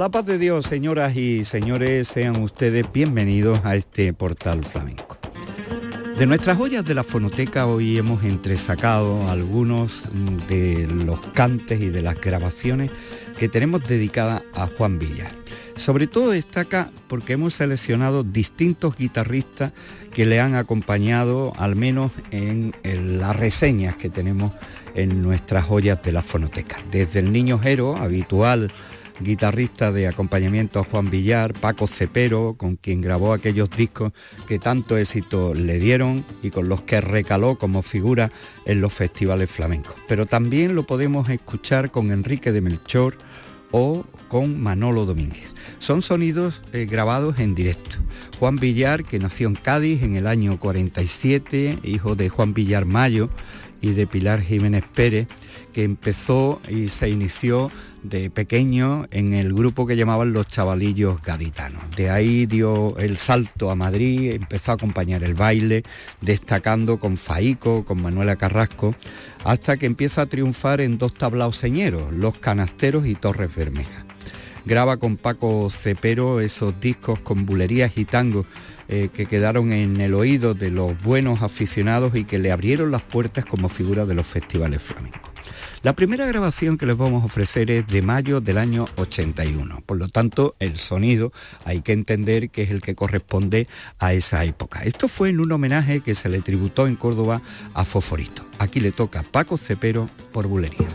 La paz de Dios, señoras y señores, sean ustedes bienvenidos a este portal flamenco. De nuestras joyas de la fonoteca hoy hemos entresacado algunos de los cantes y de las grabaciones que tenemos dedicadas a Juan Villar. Sobre todo destaca porque hemos seleccionado distintos guitarristas que le han acompañado, al menos en, las reseñas que tenemos en nuestras joyas de la fonoteca. Desde el Niño Jero, habitual guitarrista de acompañamiento Juan Villar, Paco Cepero, con quien grabó aquellos discos que tanto éxito le dieron y con los que recaló como figura en los festivales flamencos. Pero también lo podemos escuchar con Enrique de Melchor o con Manolo Domínguez. Son sonidos eh, grabados en directo. Juan Villar, que nació en Cádiz en el año 47, hijo de Juan Villar Mayo y de Pilar Jiménez Pérez, que empezó y se inició de pequeño en el grupo que llamaban los chavalillos gaditanos. De ahí dio el salto a Madrid, empezó a acompañar el baile, destacando con Faico, con Manuela Carrasco, hasta que empieza a triunfar en dos tablaos señeros, Los Canasteros y Torres Bermejas. Graba con Paco Cepero esos discos con bulerías y tangos eh, que quedaron en el oído de los buenos aficionados y que le abrieron las puertas como figura de los festivales flamencos. La primera grabación que les vamos a ofrecer es de mayo del año 81. Por lo tanto, el sonido hay que entender que es el que corresponde a esa época. Esto fue en un homenaje que se le tributó en Córdoba a Foforito. Aquí le toca Paco Cepero por bulería.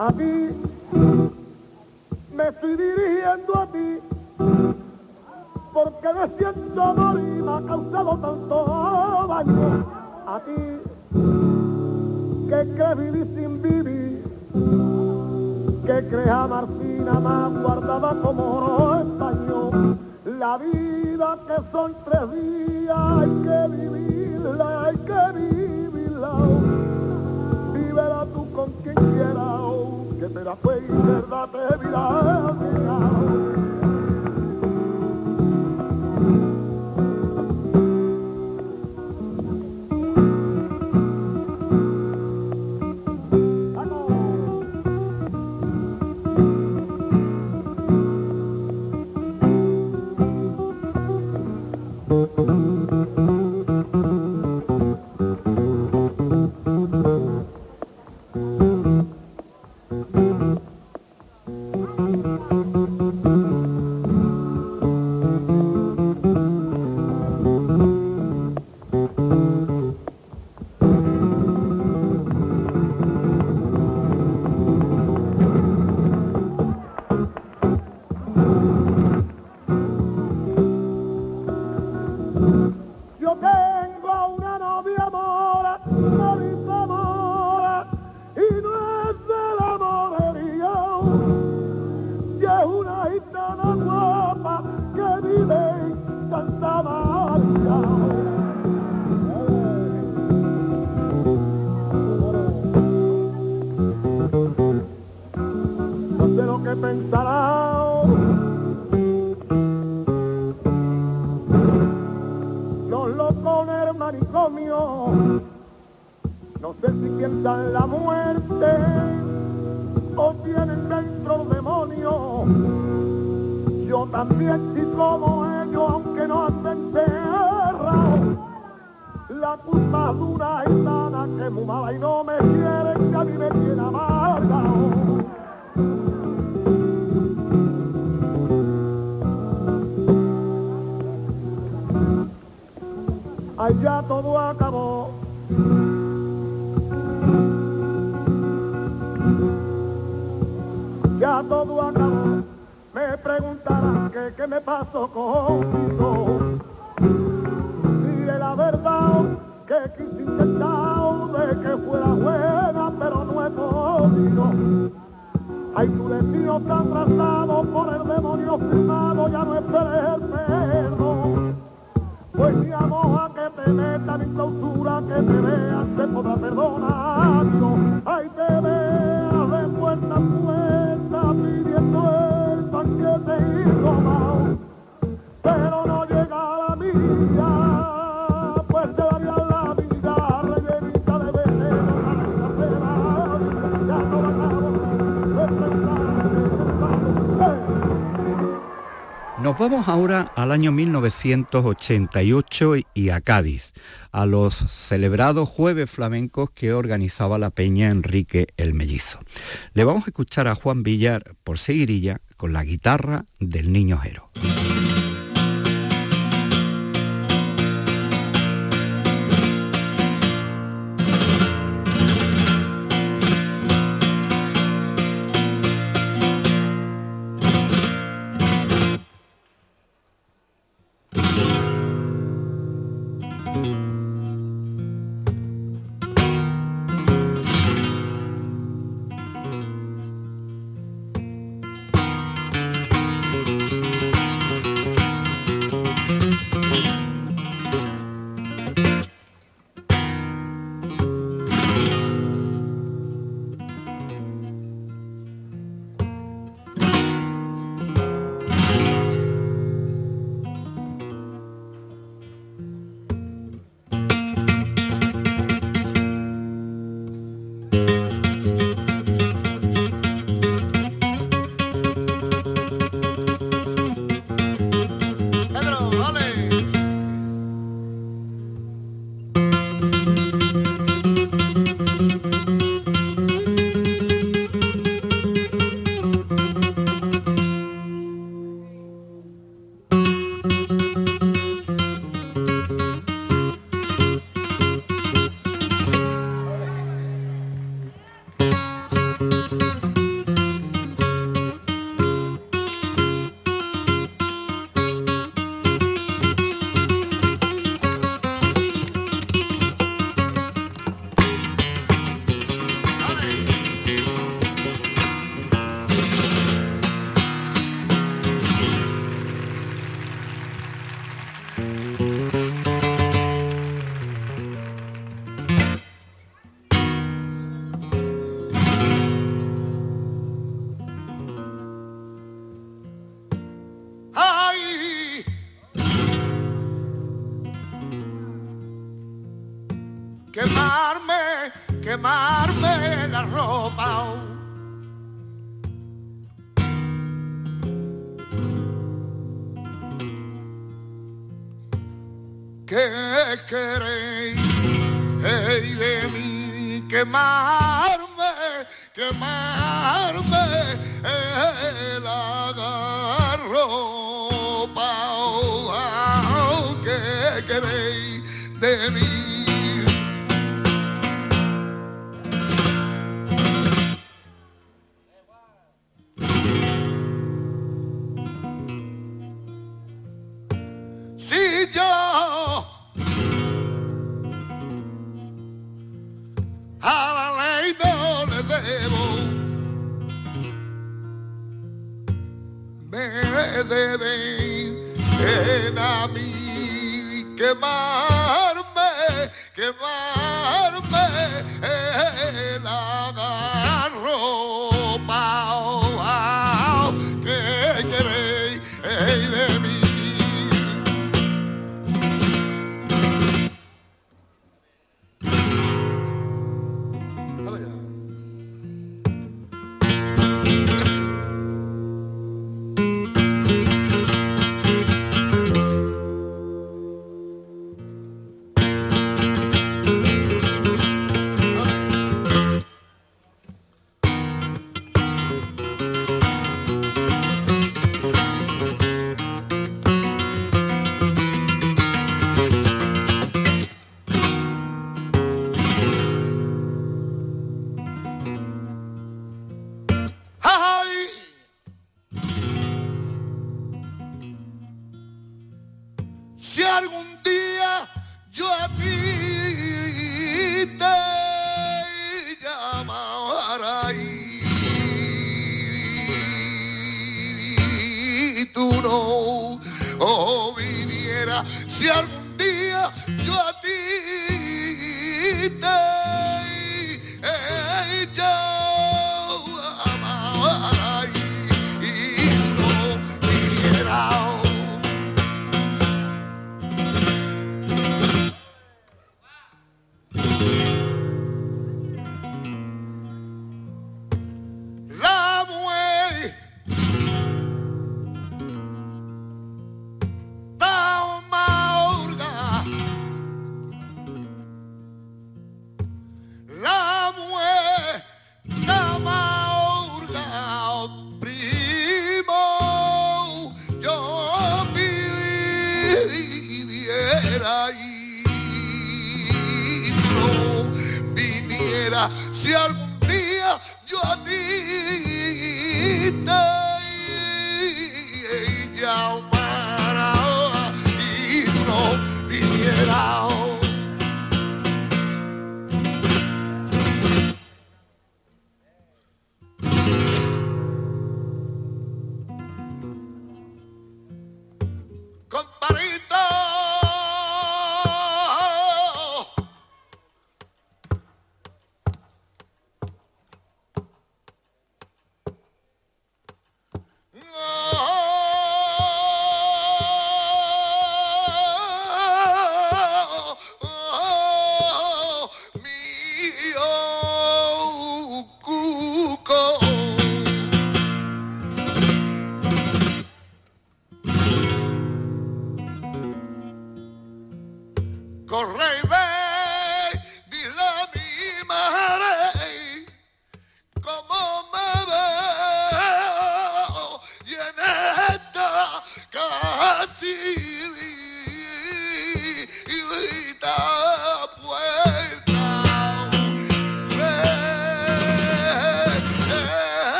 A ti me estoy dirigiendo a ti porque me siento amor y me ha causado tanto daño a ti que crees vivir sin vivir que crea Martina más guardada como oro estaño la vida que son tres días hay que vivirla hay que vivirla con quien quieras que te la fe y verdad te dirá vamos ahora al año 1988 y a Cádiz, a los celebrados jueves flamencos que organizaba la Peña Enrique el Mellizo. Le vamos a escuchar a Juan Villar por seguirilla con la guitarra del Niño Jero. Mí? manera. Si algún día yo a ti te llamara y no viniera.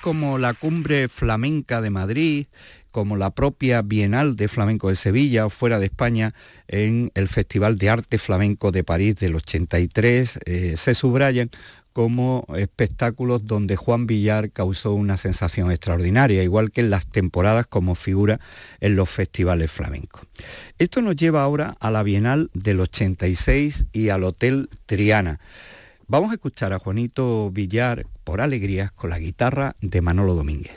Como la Cumbre Flamenca de Madrid, como la propia Bienal de Flamenco de Sevilla o fuera de España en el Festival de Arte Flamenco de París del 83, eh, se subrayan como espectáculos donde Juan Villar causó una sensación extraordinaria, igual que en las temporadas como figura en los festivales flamencos. Esto nos lleva ahora a la Bienal del 86 y al Hotel Triana Vamos a escuchar a Juanito Villar por alegrías con la guitarra de Manolo Domínguez.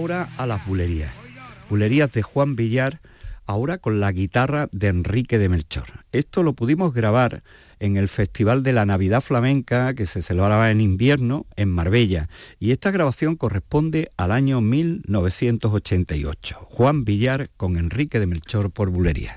ahora a las bulerías. Bulerías de Juan Villar, ahora con la guitarra de Enrique de Melchor. Esto lo pudimos grabar en el Festival de la Navidad Flamenca que se celebraba en invierno en Marbella y esta grabación corresponde al año 1988. Juan Villar con Enrique de Melchor por Bulerías.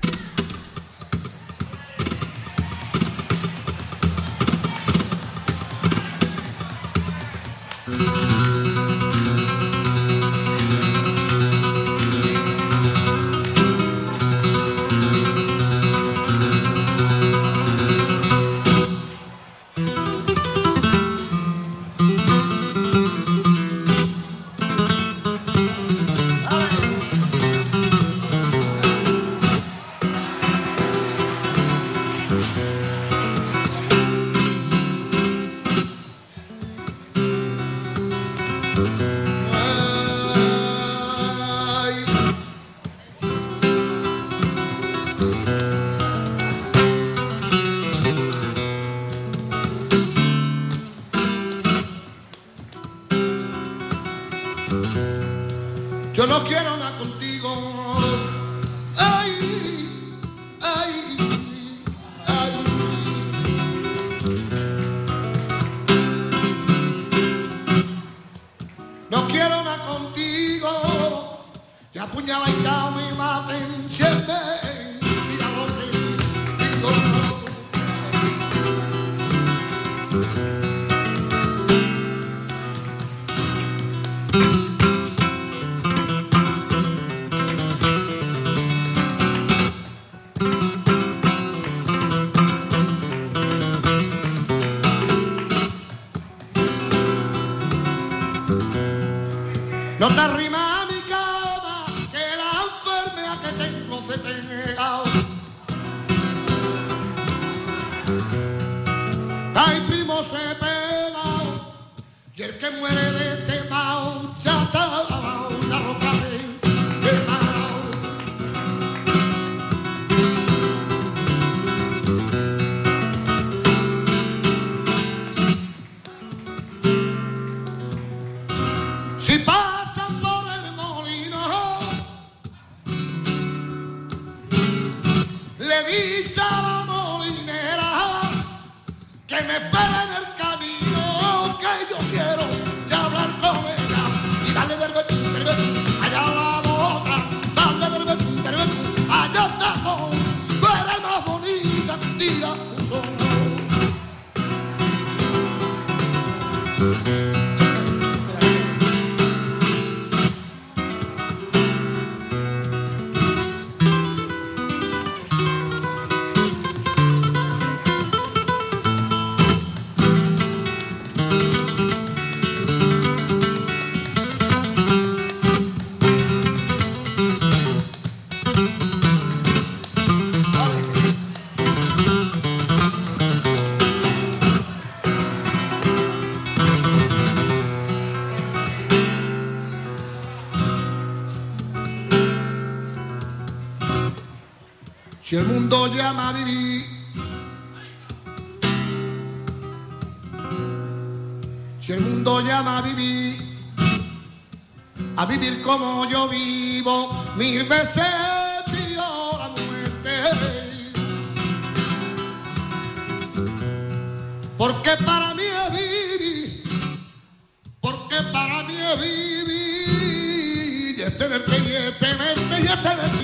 Llama vivir. Si el mundo llama a vivir, a vivir como yo vivo, mil veces la muerte. Porque para mí es vivir, porque para mí es vivir, y es tenerte, y es tenerte, y es tenerte,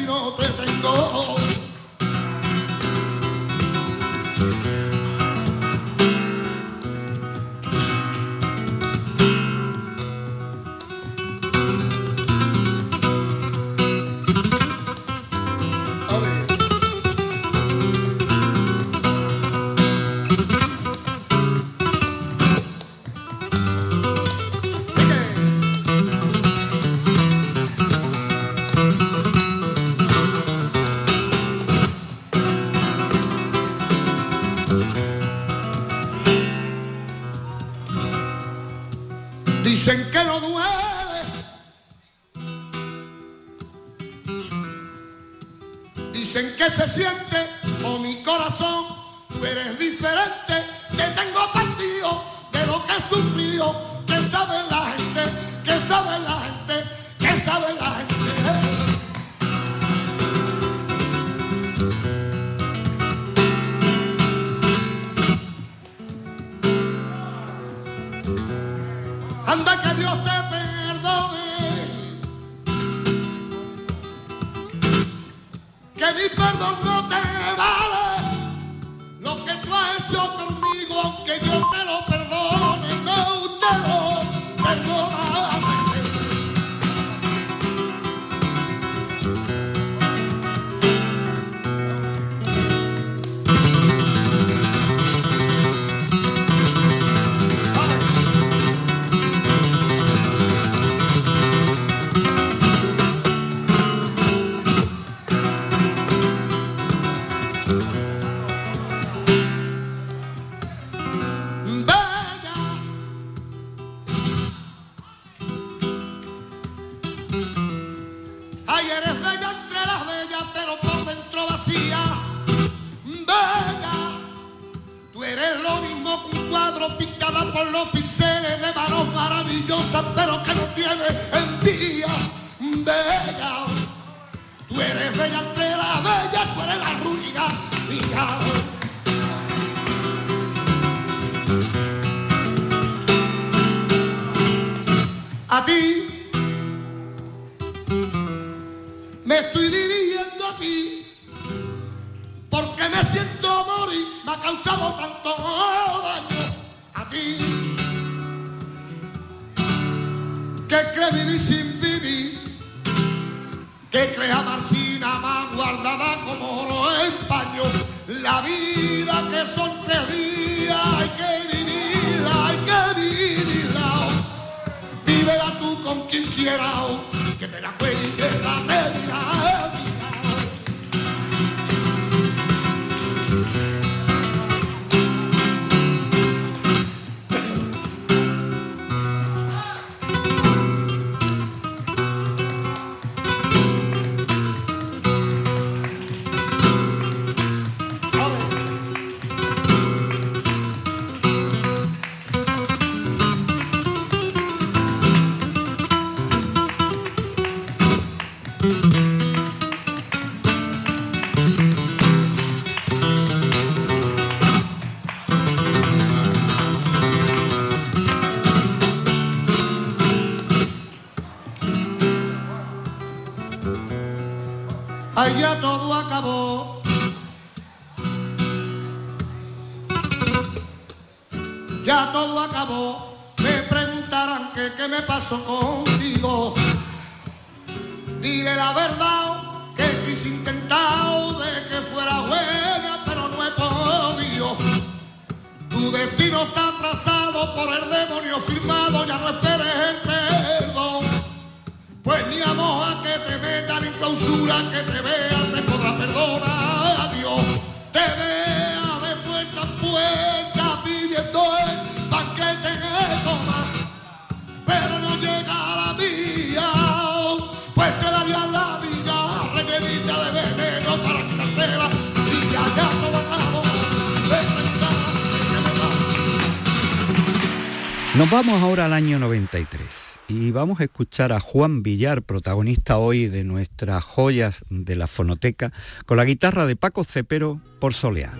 vamos a escuchar a Juan Villar, protagonista hoy de nuestras joyas de la fonoteca, con la guitarra de Paco Cepero por Soleá.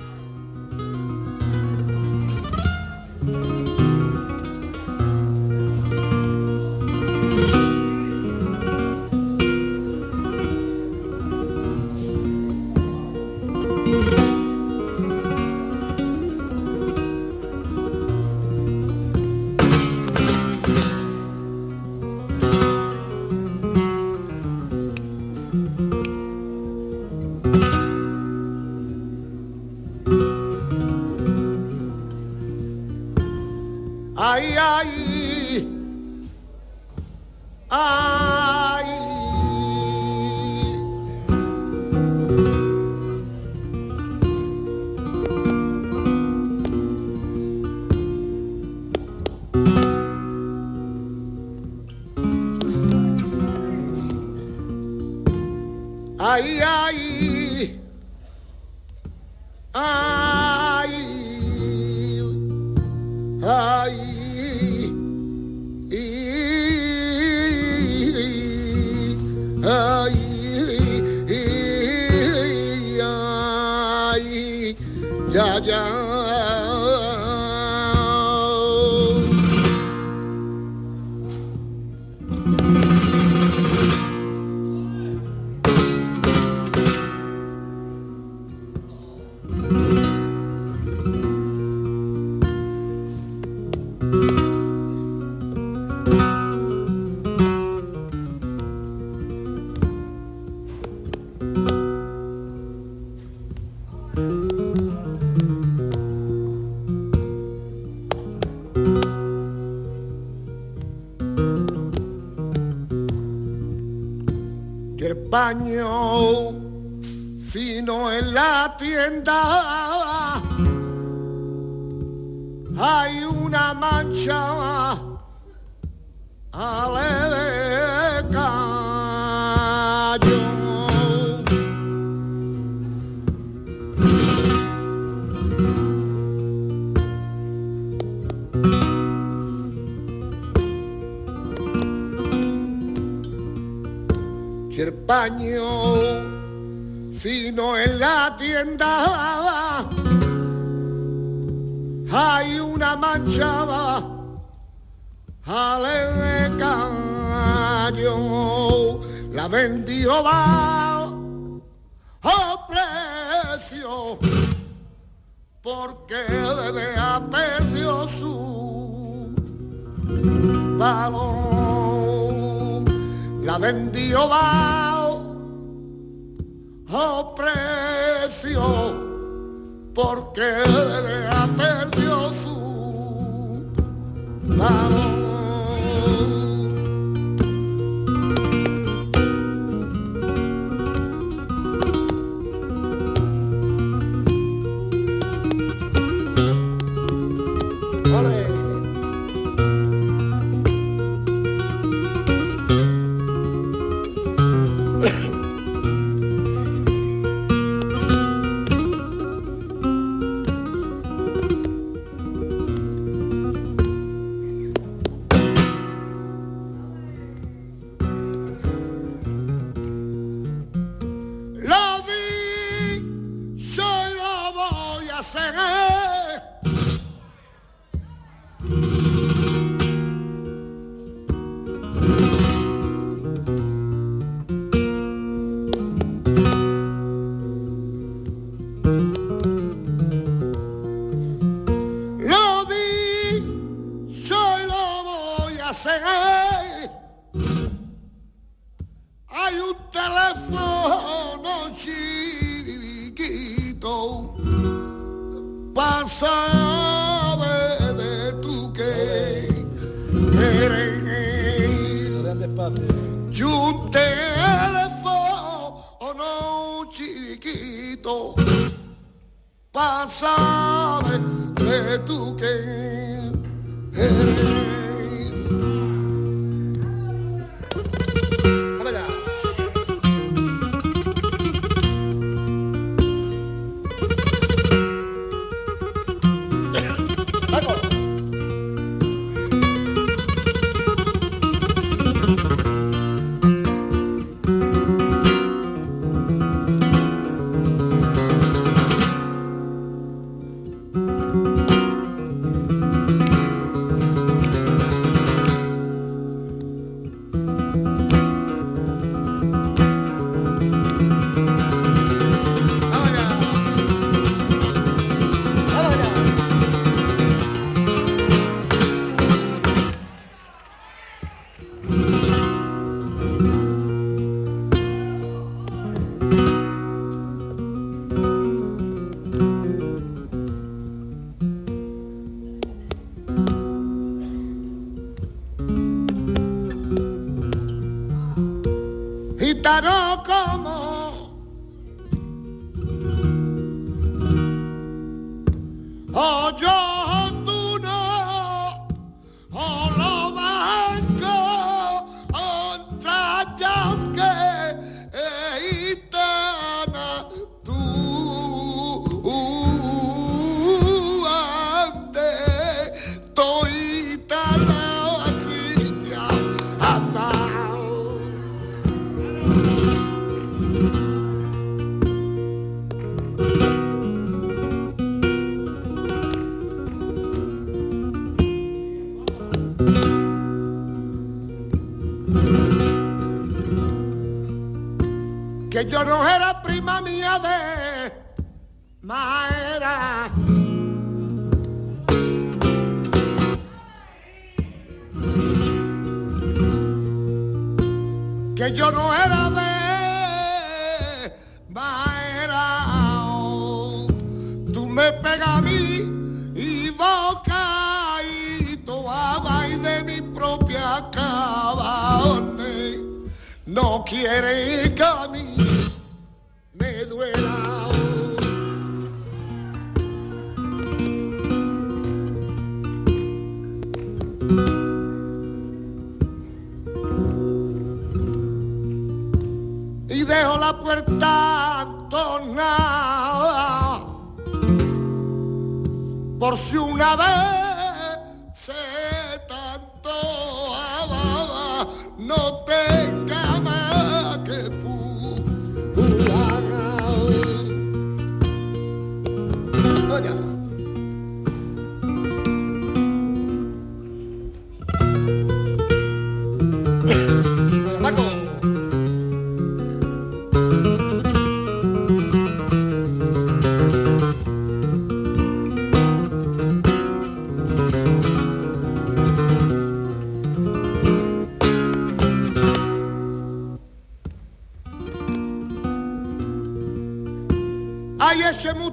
fino en la tienda. Paño fino en la tienda. Hay una mancha al caño la vendió va a precio porque debe ha perdido su valor la vendió va a precio porque debe ha perdido su valor yo no era prima mía de Maera. Que yo no era no tenga écheme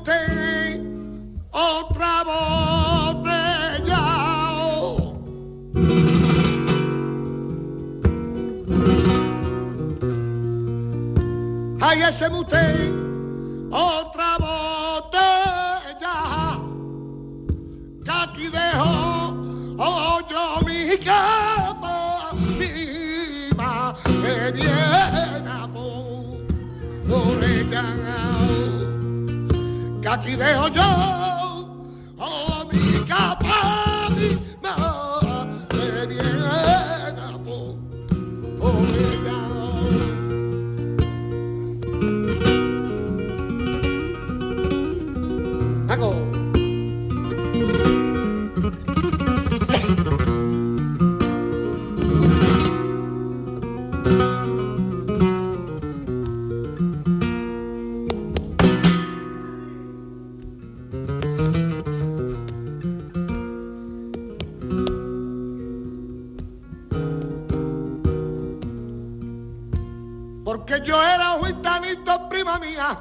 Porque yo era un gitanito, prima mía,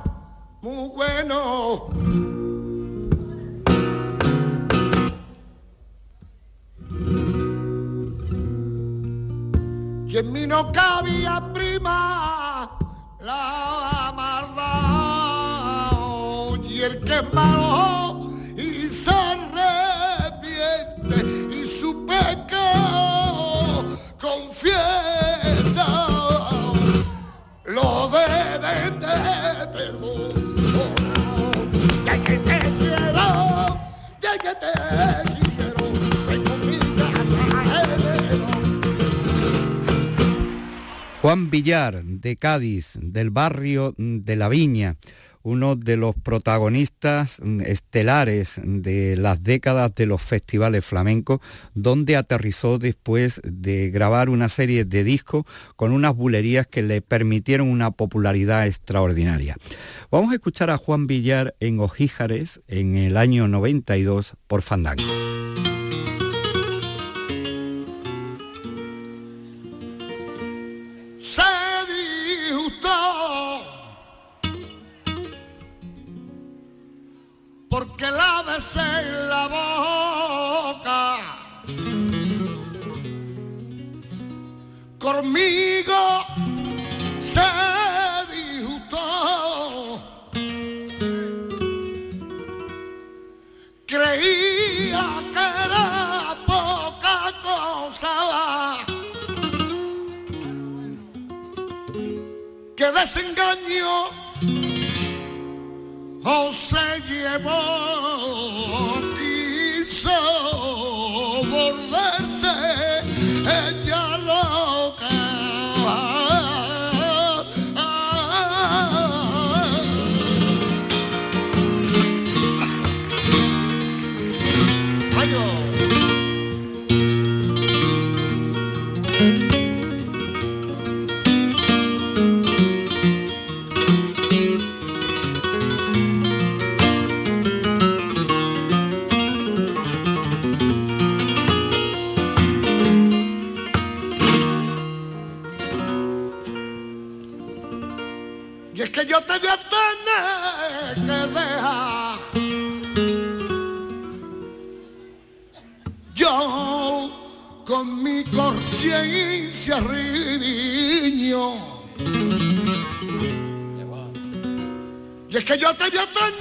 muy bueno. Y en mí no cabía prima la maldad y el que malo Juan Villar, de Cádiz, del barrio de La Viña, uno de los protagonistas estelares de las décadas de los festivales flamencos, donde aterrizó después de grabar una serie de discos con unas bulerías que le permitieron una popularidad extraordinaria. Vamos a escuchar a Juan Villar en Ojíjares en el año 92 por Fandango. Porque la besé en la boca. Conmigo se disgustó. Creía que era poca cosa. Que desengaño llevó, so. Y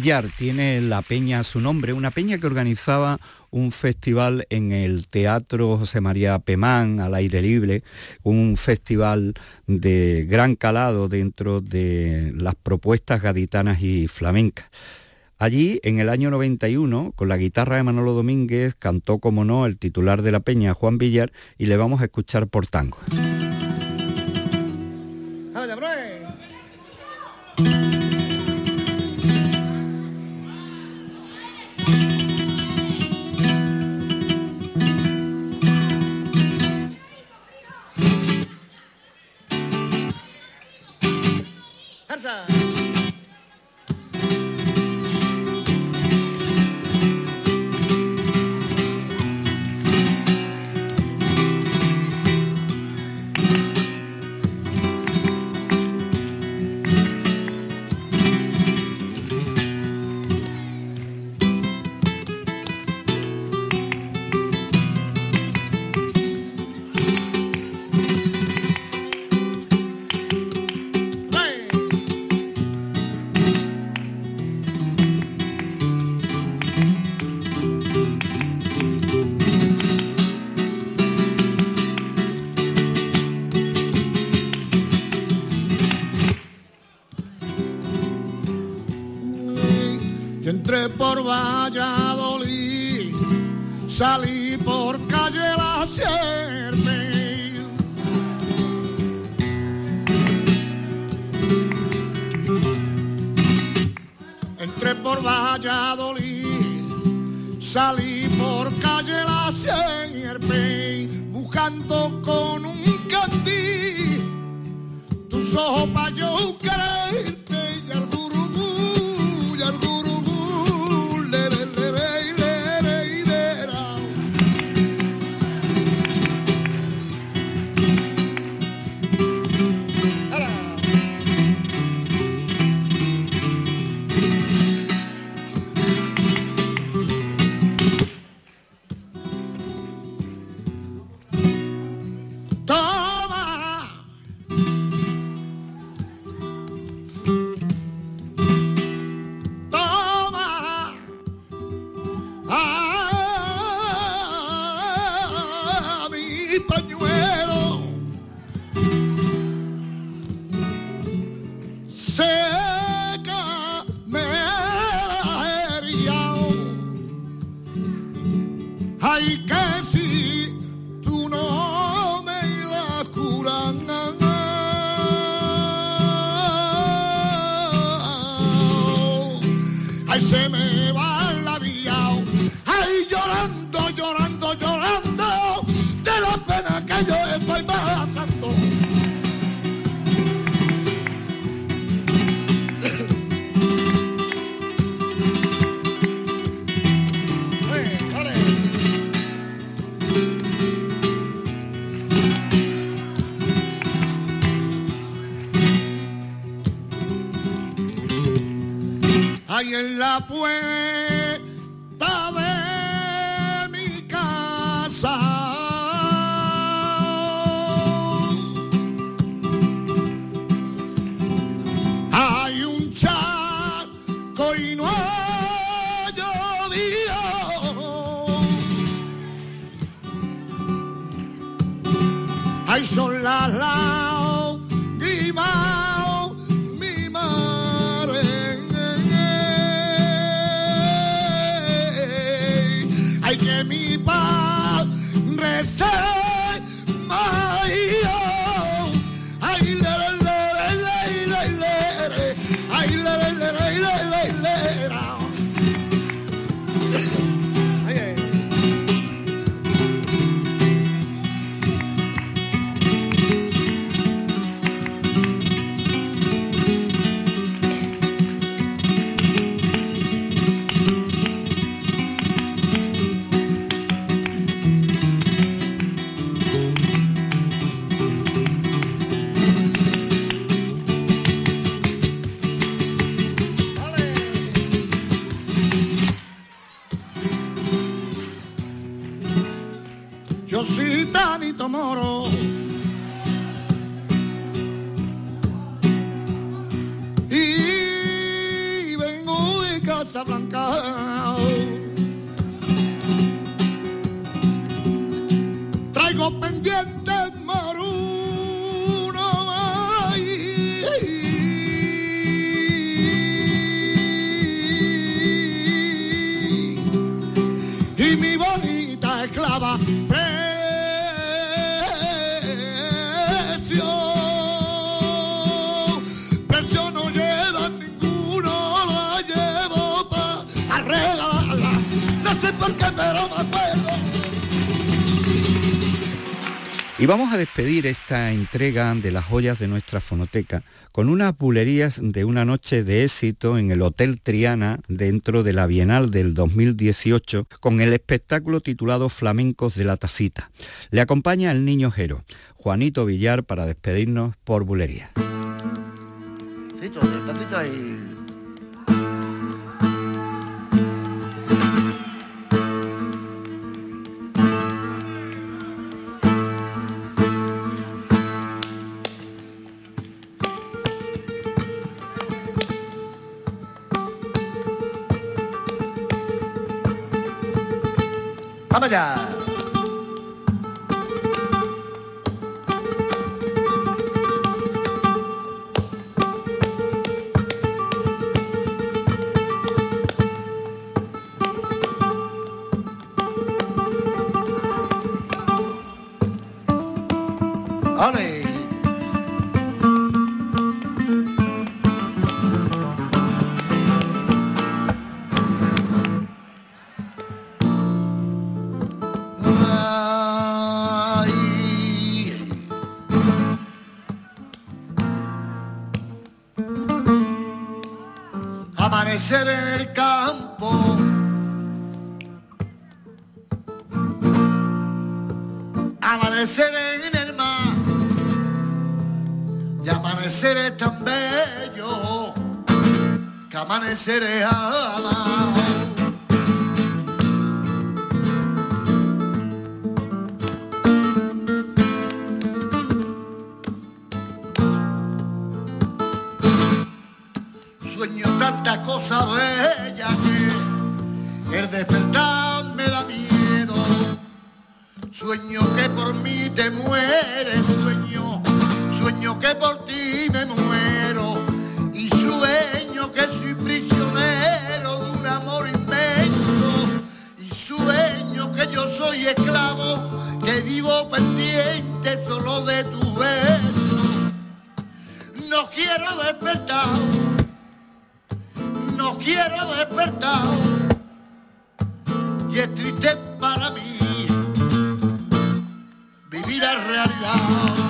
Villar tiene la peña a su nombre, una peña que organizaba un festival en el Teatro José María Pemán al aire libre, un festival de gran calado dentro de las propuestas gaditanas y flamencas. Allí, en el año 91, con la guitarra de Manolo Domínguez, cantó, como no, el titular de la peña, Juan Villar, y le vamos a escuchar por tango. Vamos a despedir esta entrega de las joyas de nuestra fonoteca con unas bulerías de una noche de éxito en el Hotel Triana dentro de la Bienal del 2018 con el espectáculo titulado Flamencos de la Tacita. Le acompaña el niño Jero, Juanito Villar, para despedirnos por bulería. ¡Vamos amar. Sueño tantas cosas bellas que el despertar me da miedo. Sueño que por mí te mueres, sueño, sueño que por ti me muero. Y sueño que yo soy esclavo, que vivo pendiente solo de tu beso. No quiero despertar no quiero despertar y es triste para mí vivir la realidad.